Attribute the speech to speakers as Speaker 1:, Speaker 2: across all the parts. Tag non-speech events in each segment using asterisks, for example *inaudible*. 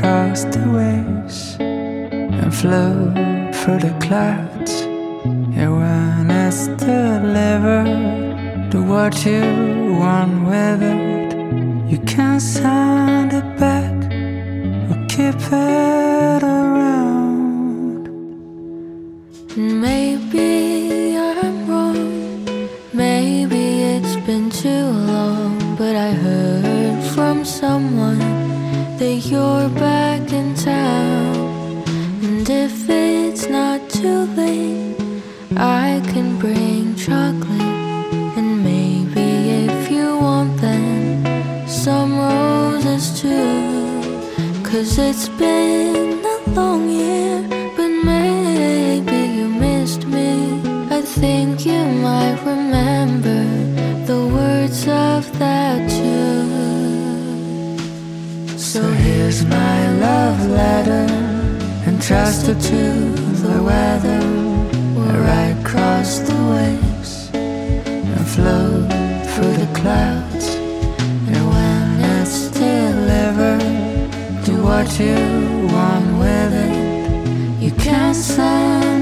Speaker 1: across the waves and flow through the clouds. And when it's delivered, do what you want it. You can send it back or keep it
Speaker 2: Cause it's been a long year, but maybe you missed me. I think you might remember the words of that tune.
Speaker 1: So here's my love letter, entrusted to the weather. where I ride across the waves and flow through the clouds. to one with it. You
Speaker 3: can't stand.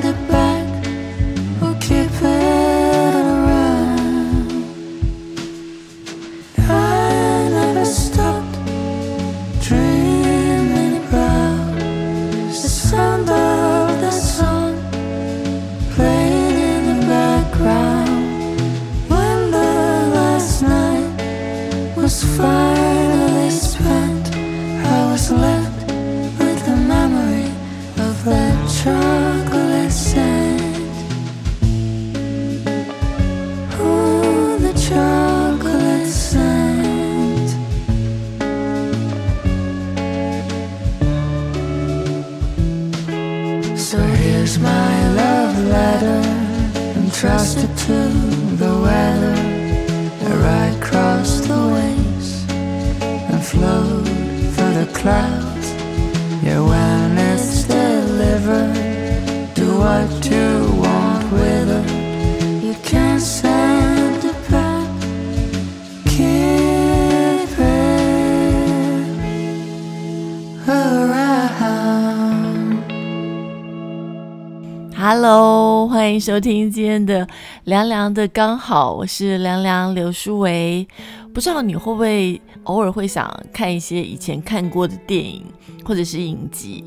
Speaker 3: 收听今天的凉凉的刚好，我是凉凉刘书维。不知道你会不会偶尔会想看一些以前看过的电影或者是影集？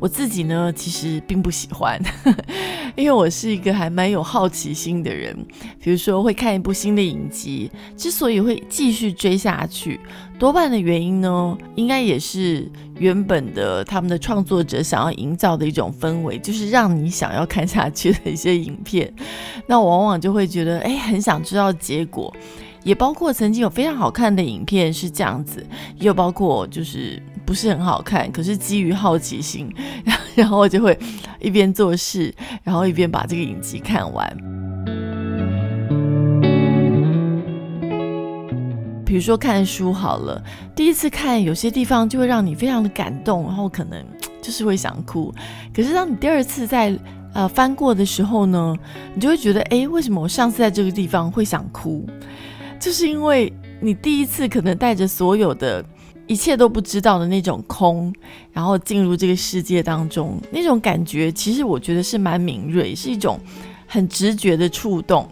Speaker 3: 我自己呢，其实并不喜欢，*laughs* 因为我是一个还蛮有好奇心的人。比如说，会看一部新的影集，之所以会继续追下去，多半的原因呢，应该也是原本的他们的创作者想要营造的一种氛围，就是让你想要看下去的一些影片。那往往就会觉得，哎，很想知道结果。也包括曾经有非常好看的影片是这样子，也有包括就是不是很好看，可是基于好奇心，然后 *laughs* 我就会一边做事，然后一边把这个影集看完。比如说看书好了，第一次看有些地方就会让你非常的感动，然后可能 *tsk* 就是会想哭。可是当你第二次在呃翻过的时候呢，你就会觉得，哎，为什么我上次在这个地方会想哭？就是因为你第一次可能带着所有的一切都不知道的那种空，然后进入这个世界当中，那种感觉其实我觉得是蛮敏锐，是一种很直觉的触动。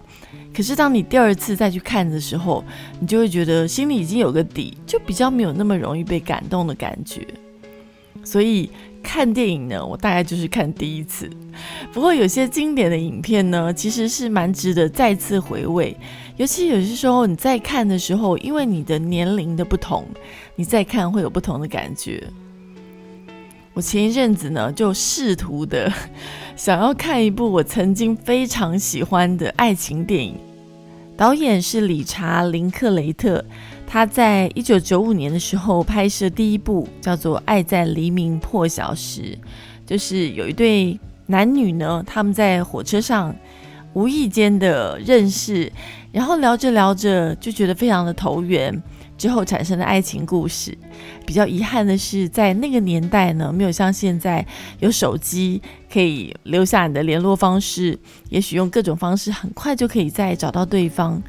Speaker 3: 可是当你第二次再去看的时候，你就会觉得心里已经有个底，就比较没有那么容易被感动的感觉。所以看电影呢，我大概就是看第一次。不过有些经典的影片呢，其实是蛮值得再次回味。尤其有些时候你在看的时候，因为你的年龄的不同，你再看会有不同的感觉。我前一阵子呢，就试图的想要看一部我曾经非常喜欢的爱情电影，导演是理查·林克雷特，他在一九九五年的时候拍摄第一部叫做《爱在黎明破晓时》，就是有一对男女呢，他们在火车上无意间的认识，然后聊着聊着就觉得非常的投缘。之后产生的爱情故事，比较遗憾的是，在那个年代呢，没有像现在有手机可以留下你的联络方式，也许用各种方式很快就可以再找到对方。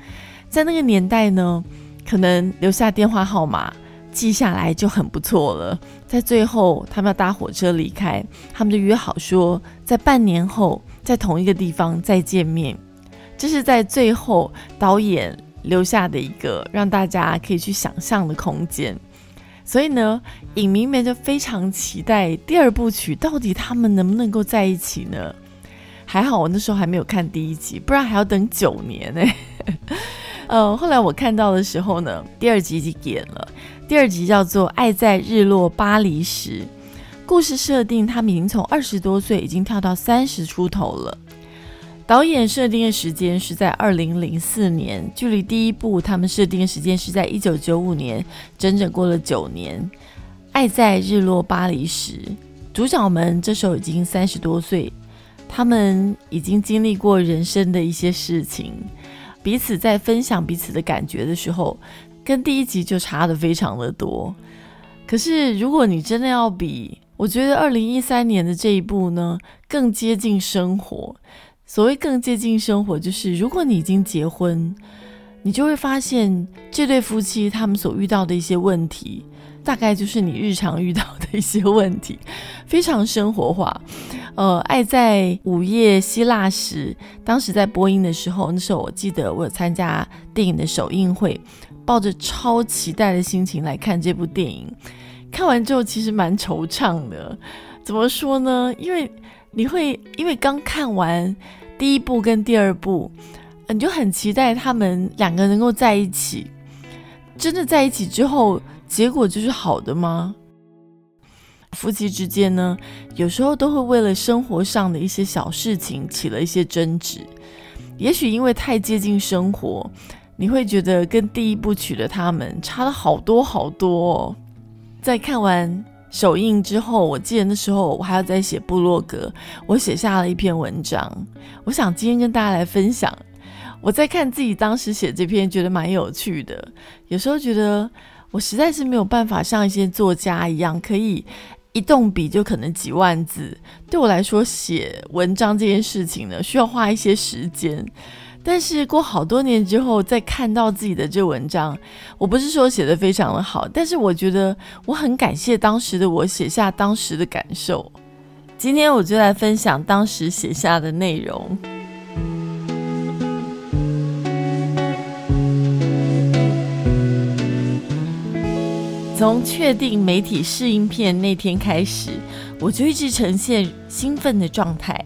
Speaker 3: 在那个年代呢，可能留下电话号码记下来就很不错了。在最后他们要搭火车离开，他们就约好说，在半年后在同一个地方再见面。这是在最后导演。留下的一个让大家可以去想象的空间，所以呢，影迷们就非常期待第二部曲到底他们能不能够在一起呢？还好我那时候还没有看第一集，不然还要等九年呢。*laughs* 呃，后来我看到的时候呢，第二集已经演了，第二集叫做《爱在日落巴黎时》，故事设定他们已经从二十多岁已经跳到三十出头了。导演设定的时间是在二零零四年，距离第一部他们设定的时间是在一九九五年，整整过了九年。爱在日落巴黎时，主角们这时候已经三十多岁，他们已经经历过人生的一些事情，彼此在分享彼此的感觉的时候，跟第一集就差的非常的多。可是如果你真的要比，我觉得二零一三年的这一部呢，更接近生活。所谓更接近生活，就是如果你已经结婚，你就会发现这对夫妻他们所遇到的一些问题，大概就是你日常遇到的一些问题，非常生活化。*laughs* 呃，爱在午夜希腊时，当时在播音的时候，那时候我记得我有参加电影的首映会，抱着超期待的心情来看这部电影。看完之后，其实蛮惆怅的。怎么说呢？因为你会因为刚看完。第一部跟第二部，你就很期待他们两个能够在一起。真的在一起之后，结果就是好的吗？夫妻之间呢，有时候都会为了生活上的一些小事情起了一些争执。也许因为太接近生活，你会觉得跟第一部曲的他们差了好多好多。在看完。首映之后，我记得那时候我还要再写部落格，我写下了一篇文章。我想今天跟大家来分享。我在看自己当时写这篇，觉得蛮有趣的。有时候觉得我实在是没有办法像一些作家一样，可以一动笔就可能几万字。对我来说，写文章这件事情呢，需要花一些时间。但是过好多年之后，再看到自己的这文章，我不是说写的非常的好，但是我觉得我很感谢当时的我写下当时的感受。今天我就来分享当时写下的内容。从确定媒体试映片那天开始，我就一直呈现兴奋的状态。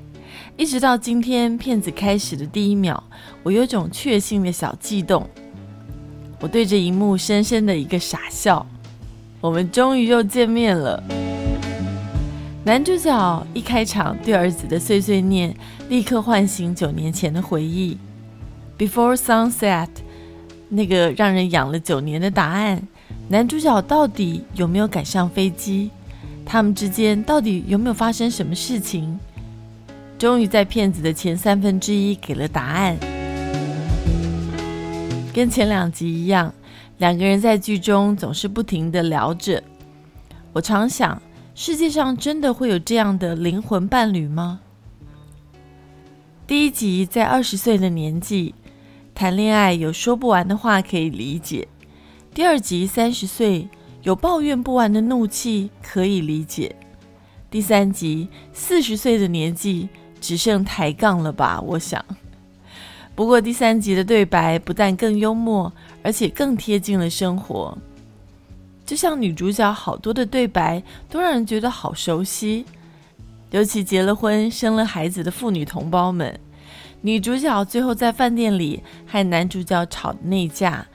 Speaker 3: 一直到今天，片子开始的第一秒，我有种确信的小悸动。我对着荧幕深深的一个傻笑。我们终于又见面了。男主角一开场对儿子的碎碎念，立刻唤醒九年前的回忆。Before sunset，那个让人养了九年的答案。男主角到底有没有赶上飞机？他们之间到底有没有发生什么事情？终于在骗子的前三分之一给了答案，跟前两集一样，两个人在剧中总是不停的聊着。我常想，世界上真的会有这样的灵魂伴侣吗？第一集在二十岁的年纪谈恋爱，有说不完的话可以理解；第二集三十岁，有抱怨不完的怒气可以理解；第三集四十岁的年纪。只剩抬杠了吧？我想。不过第三集的对白不但更幽默，而且更贴近了生活。就像女主角好多的对白都让人觉得好熟悉，尤其结了婚、生了孩子的妇女同胞们。女主角最后在饭店里和男主角吵的那架，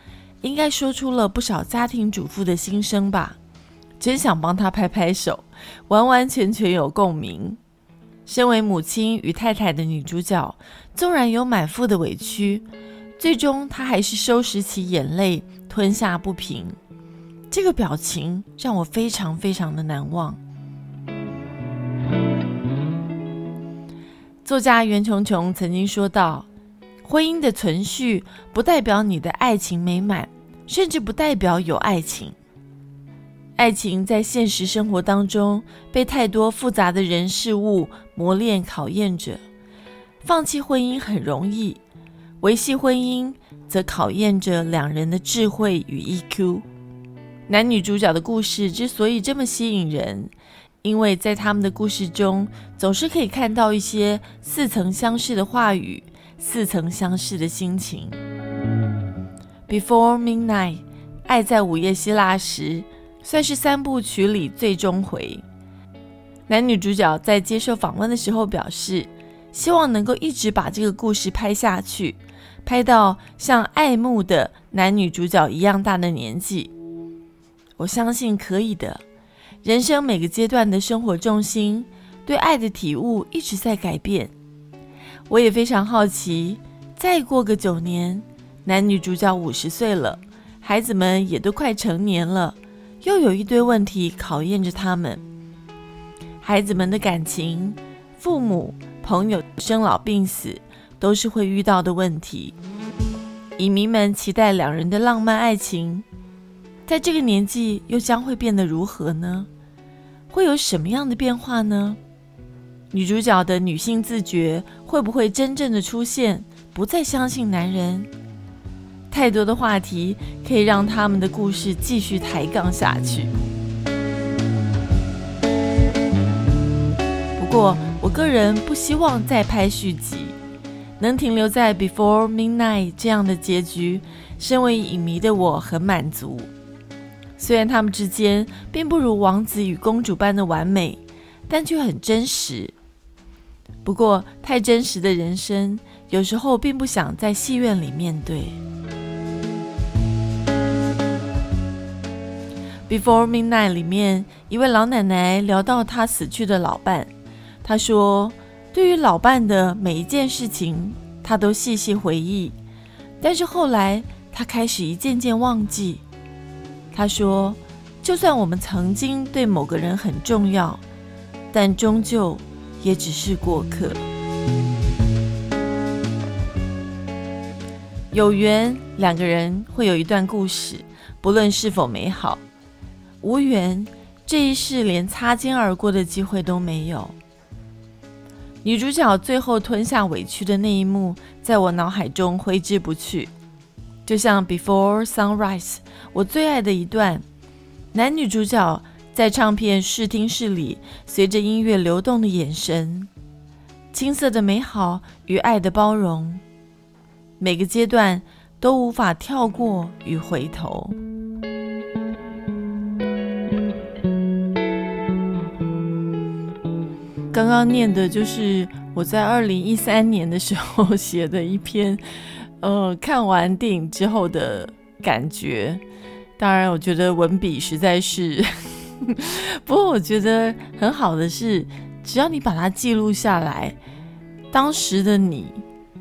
Speaker 3: 应该说出了不少家庭主妇的心声吧？真想帮她拍拍手，完完全全有共鸣。身为母亲与太太的女主角，纵然有满腹的委屈，最终她还是收拾起眼泪，吞下不平。这个表情让我非常非常的难忘。作家袁琼琼曾经说道：“婚姻的存续不代表你的爱情美满，甚至不代表有爱情。爱情在现实生活当中被太多复杂的人事物磨练考验着。放弃婚姻很容易，维系婚姻则考验着两人的智慧与 EQ。男女主角的故事之所以这么吸引人。”因为在他们的故事中，总是可以看到一些似曾相识的话语，似曾相识的心情。Before Midnight，爱在午夜希腊时，算是三部曲里最终回。男女主角在接受访问的时候表示，希望能够一直把这个故事拍下去，拍到像爱慕的男女主角一样大的年纪。我相信可以的。人生每个阶段的生活重心，对爱的体悟一直在改变。我也非常好奇，再过个九年，男女主角五十岁了，孩子们也都快成年了，又有一堆问题考验着他们。孩子们的感情、父母、朋友生老病死，都是会遇到的问题。影迷们期待两人的浪漫爱情。在这个年纪，又将会变得如何呢？会有什么样的变化呢？女主角的女性自觉会不会真正的出现？不再相信男人？太多的话题可以让他们的故事继续抬杠下去。不过，我个人不希望再拍续集，能停留在 Before Midnight 这样的结局，身为影迷的我很满足。虽然他们之间并不如王子与公主般的完美，但却很真实。不过，太真实的人生，有时候并不想在戏院里面对。Before Midnight 里面，一位老奶奶聊到她死去的老伴，她说：“对于老伴的每一件事情，她都细细回忆，但是后来她开始一件件忘记。”她说：“就算我们曾经对某个人很重要，但终究也只是过客。有缘两个人会有一段故事，不论是否美好；无缘，这一世连擦肩而过的机会都没有。”女主角最后吞下委屈的那一幕，在我脑海中挥之不去。就像《Before Sunrise》，我最爱的一段，男女主角在唱片试听室里，随着音乐流动的眼神，青涩的美好与爱的包容，每个阶段都无法跳过与回头。刚刚念的就是我在二零一三年的时候写的一篇。呃，看完电影之后的感觉，当然，我觉得文笔实在是，*laughs* 不过我觉得很好的是，只要你把它记录下来，当时的你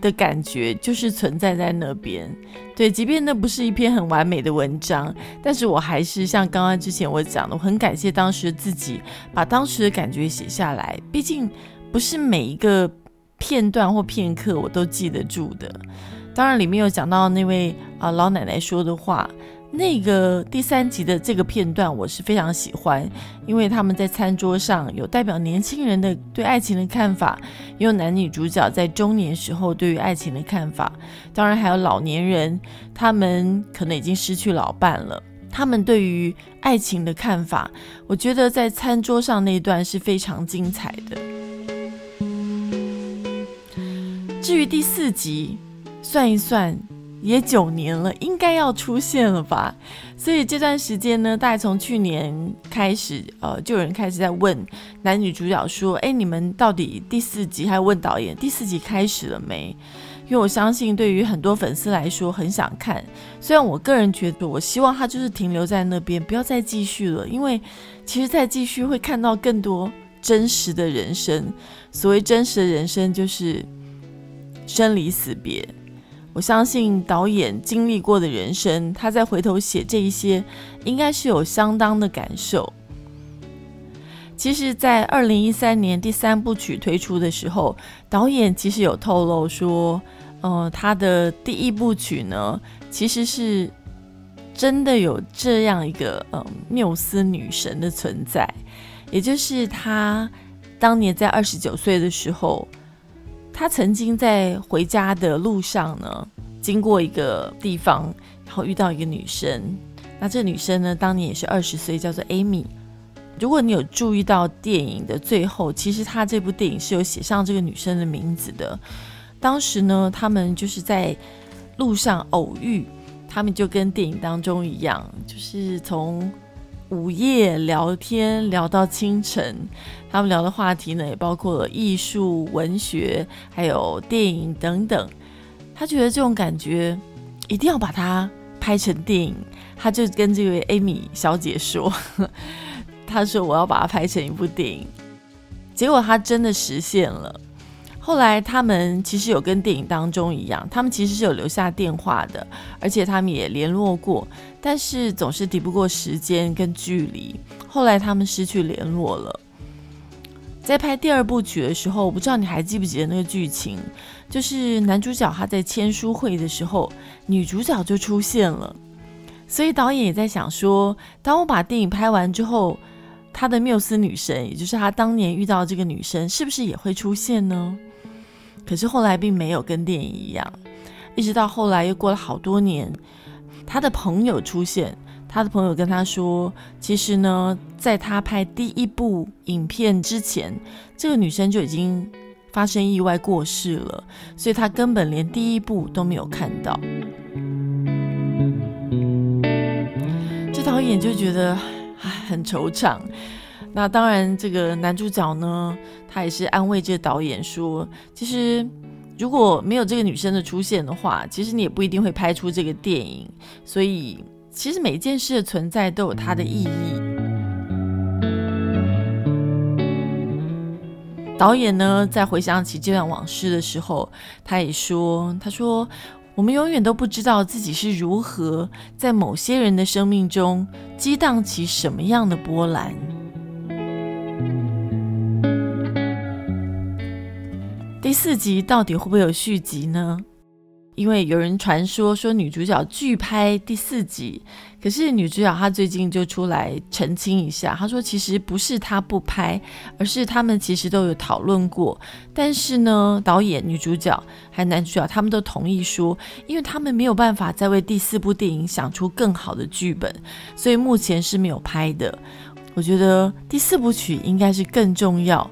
Speaker 3: 的感觉就是存在在那边。对，即便那不是一篇很完美的文章，但是我还是像刚刚之前我讲的，我很感谢当时自己把当时的感觉写下来。毕竟不是每一个片段或片刻我都记得住的。当然，里面有讲到那位啊老奶奶说的话。那个第三集的这个片段，我是非常喜欢，因为他们在餐桌上有代表年轻人的对爱情的看法，也有男女主角在中年时候对于爱情的看法。当然，还有老年人，他们可能已经失去老伴了，他们对于爱情的看法，我觉得在餐桌上那段是非常精彩的。至于第四集。算一算，也九年了，应该要出现了吧？所以这段时间呢，大概从去年开始，呃，就有人开始在问男女主角说：“哎，你们到底第四集？”还问导演：“第四集开始了没？”因为我相信，对于很多粉丝来说，很想看。虽然我个人觉得，我希望他就是停留在那边，不要再继续了，因为其实再继续会看到更多真实的人生。所谓真实的人生，就是生离死别。我相信导演经历过的人生，他在回头写这一些，应该是有相当的感受。其实，在二零一三年第三部曲推出的时候，导演其实有透露说，呃，他的第一部曲呢，其实是真的有这样一个呃缪斯女神的存在，也就是他当年在二十九岁的时候，他曾经在回家的路上呢，经过一个地方，然后遇到一个女生，那这女生呢，当年也是二十岁，叫做 Amy。如果你有注意到电影的最后，其实他这部电影是有写上这个女生的名字的。当时呢，他们就是在路上偶遇，他们就跟电影当中一样，就是从午夜聊天聊到清晨。他们聊的话题呢，也包括了艺术、文学，还有电影等等。他觉得这种感觉一定要把它拍成电影，他就跟这位 Amy 小姐说。*laughs* 他说：“我要把它拍成一部电影。”结果他真的实现了。后来他们其实有跟电影当中一样，他们其实是有留下电话的，而且他们也联络过，但是总是抵不过时间跟距离。后来他们失去联络了。在拍第二部曲的时候，我不知道你还记不记得那个剧情，就是男主角他在签书会的时候，女主角就出现了。所以导演也在想说，当我把电影拍完之后。他的缪斯女神，也就是他当年遇到这个女生，是不是也会出现呢？可是后来并没有跟电影一样，一直到后来又过了好多年，他的朋友出现，他的朋友跟他说，其实呢，在他拍第一部影片之前，这个女生就已经发生意外过世了，所以他根本连第一部都没有看到。这导演就觉得。很惆怅。那当然，这个男主角呢，他也是安慰这个导演说，其实如果没有这个女生的出现的话，其实你也不一定会拍出这个电影。所以，其实每件事的存在都有它的意义。导演呢，在回想起这段往事的时候，他也说：“他说。”我们永远都不知道自己是如何在某些人的生命中激荡起什么样的波澜。第四集到底会不会有续集呢？因为有人传说说女主角拒拍第四集，可是女主角她最近就出来澄清一下，她说其实不是她不拍，而是他们其实都有讨论过，但是呢，导演、女主角还男主角他们都同意说，因为他们没有办法再为第四部电影想出更好的剧本，所以目前是没有拍的。我觉得第四部曲应该是更重要，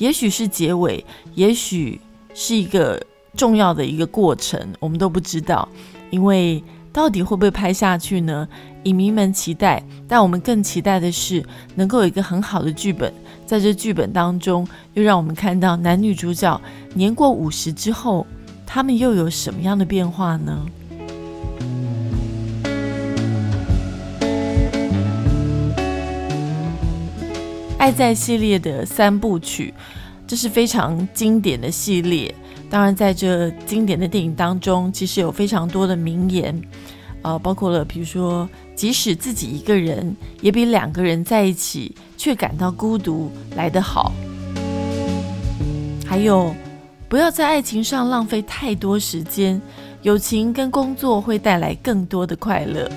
Speaker 3: 也许是结尾，也许是一个。重要的一个过程，我们都不知道，因为到底会不会拍下去呢？影迷们期待，但我们更期待的是能够有一个很好的剧本，在这剧本当中，又让我们看到男女主角年过五十之后，他们又有什么样的变化呢？爱在系列的三部曲，这是非常经典的系列。当然，在这经典的电影当中，其实有非常多的名言，呃，包括了，比如说，即使自己一个人，也比两个人在一起却感到孤独来得好。还有，不要在爱情上浪费太多时间，友情跟工作会带来更多的快乐。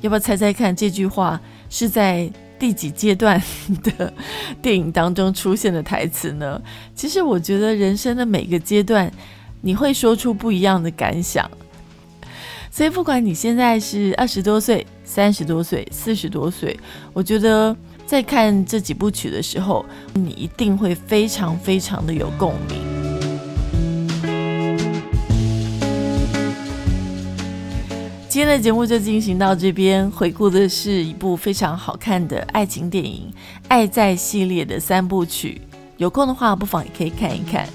Speaker 3: 要不要猜猜看，这句话是在？第几阶段 *laughs* 的电影当中出现的台词呢？其实我觉得人生的每个阶段，你会说出不一样的感想。所以不管你现在是二十多岁、三十多岁、四十多岁，我觉得在看这几部曲的时候，你一定会非常非常的有共鸣。今天的节目就进行到这边，回顾的是一部非常好看的爱情电影《爱在》系列的三部曲。有空的话，不妨也可以看一看。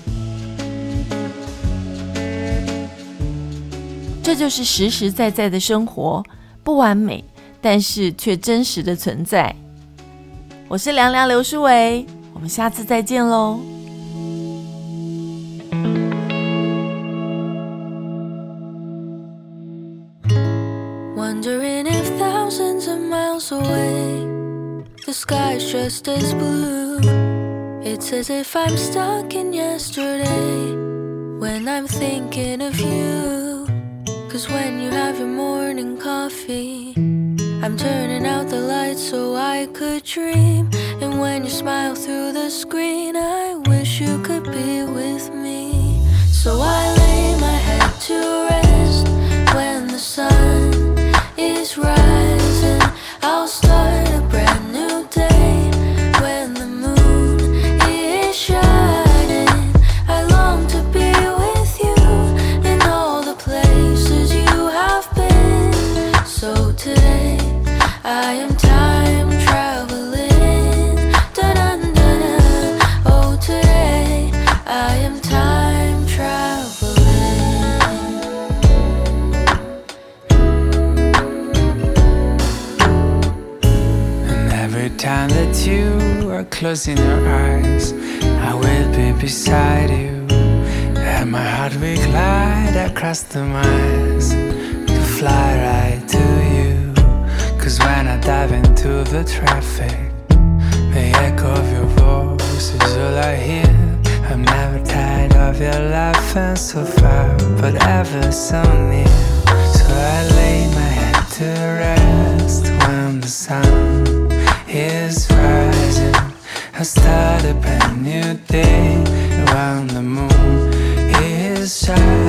Speaker 3: 这就是实实在在的生活，不完美，但是却真实的存在。我是凉凉刘书伟，我们下次再见喽。
Speaker 2: The sky's just as blue. It's as if I'm stuck in yesterday when I'm thinking of you. Cause when you have your morning coffee, I'm turning out the lights so I could dream. And when you smile through the screen, I wish you could be with me. So I lay my head to rest when the sun
Speaker 1: traffic, the echo of your voice is all I hear. I'm never tired of your laughing so far, but ever so near. So I lay my head to rest when the sun is rising. I start a brand new day when the moon is shining.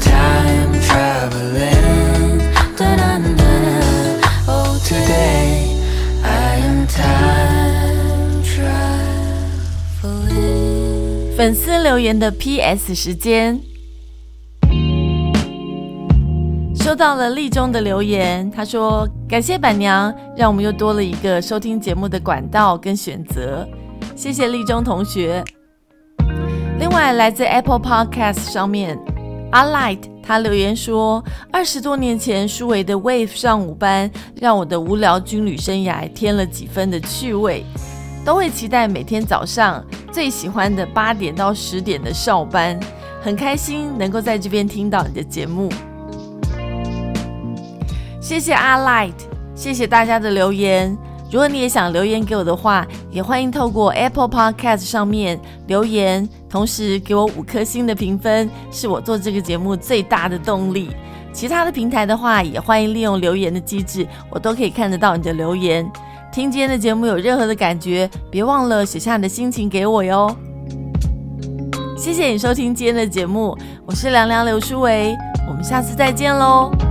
Speaker 1: Time travel and today I am time travel in
Speaker 3: 粉丝留言的 PS 时间，收到了立中的留言，他说：“感谢板娘，让我们又多了一个收听节目的管道跟选择。”谢谢立中同学。另外，来自 Apple Podcast 上面，阿 Light 他留言说：“二十多年前，舒维的 Wave 上午班让我的无聊军旅生涯添了几分的趣味，都会期待每天早上最喜欢的八点到十点的少班，很开心能够在这边听到你的节目。”谢谢阿 Light，谢谢大家的留言。如果你也想留言给我的话，也欢迎透过 Apple Podcast 上面留言，同时给我五颗星的评分，是我做这个节目最大的动力。其他的平台的话，也欢迎利用留言的机制，我都可以看得到你的留言。听今天的节目有任何的感觉，别忘了写下你的心情给我哟。谢谢你收听今天的节目，我是凉凉刘书维，我们下次再见喽。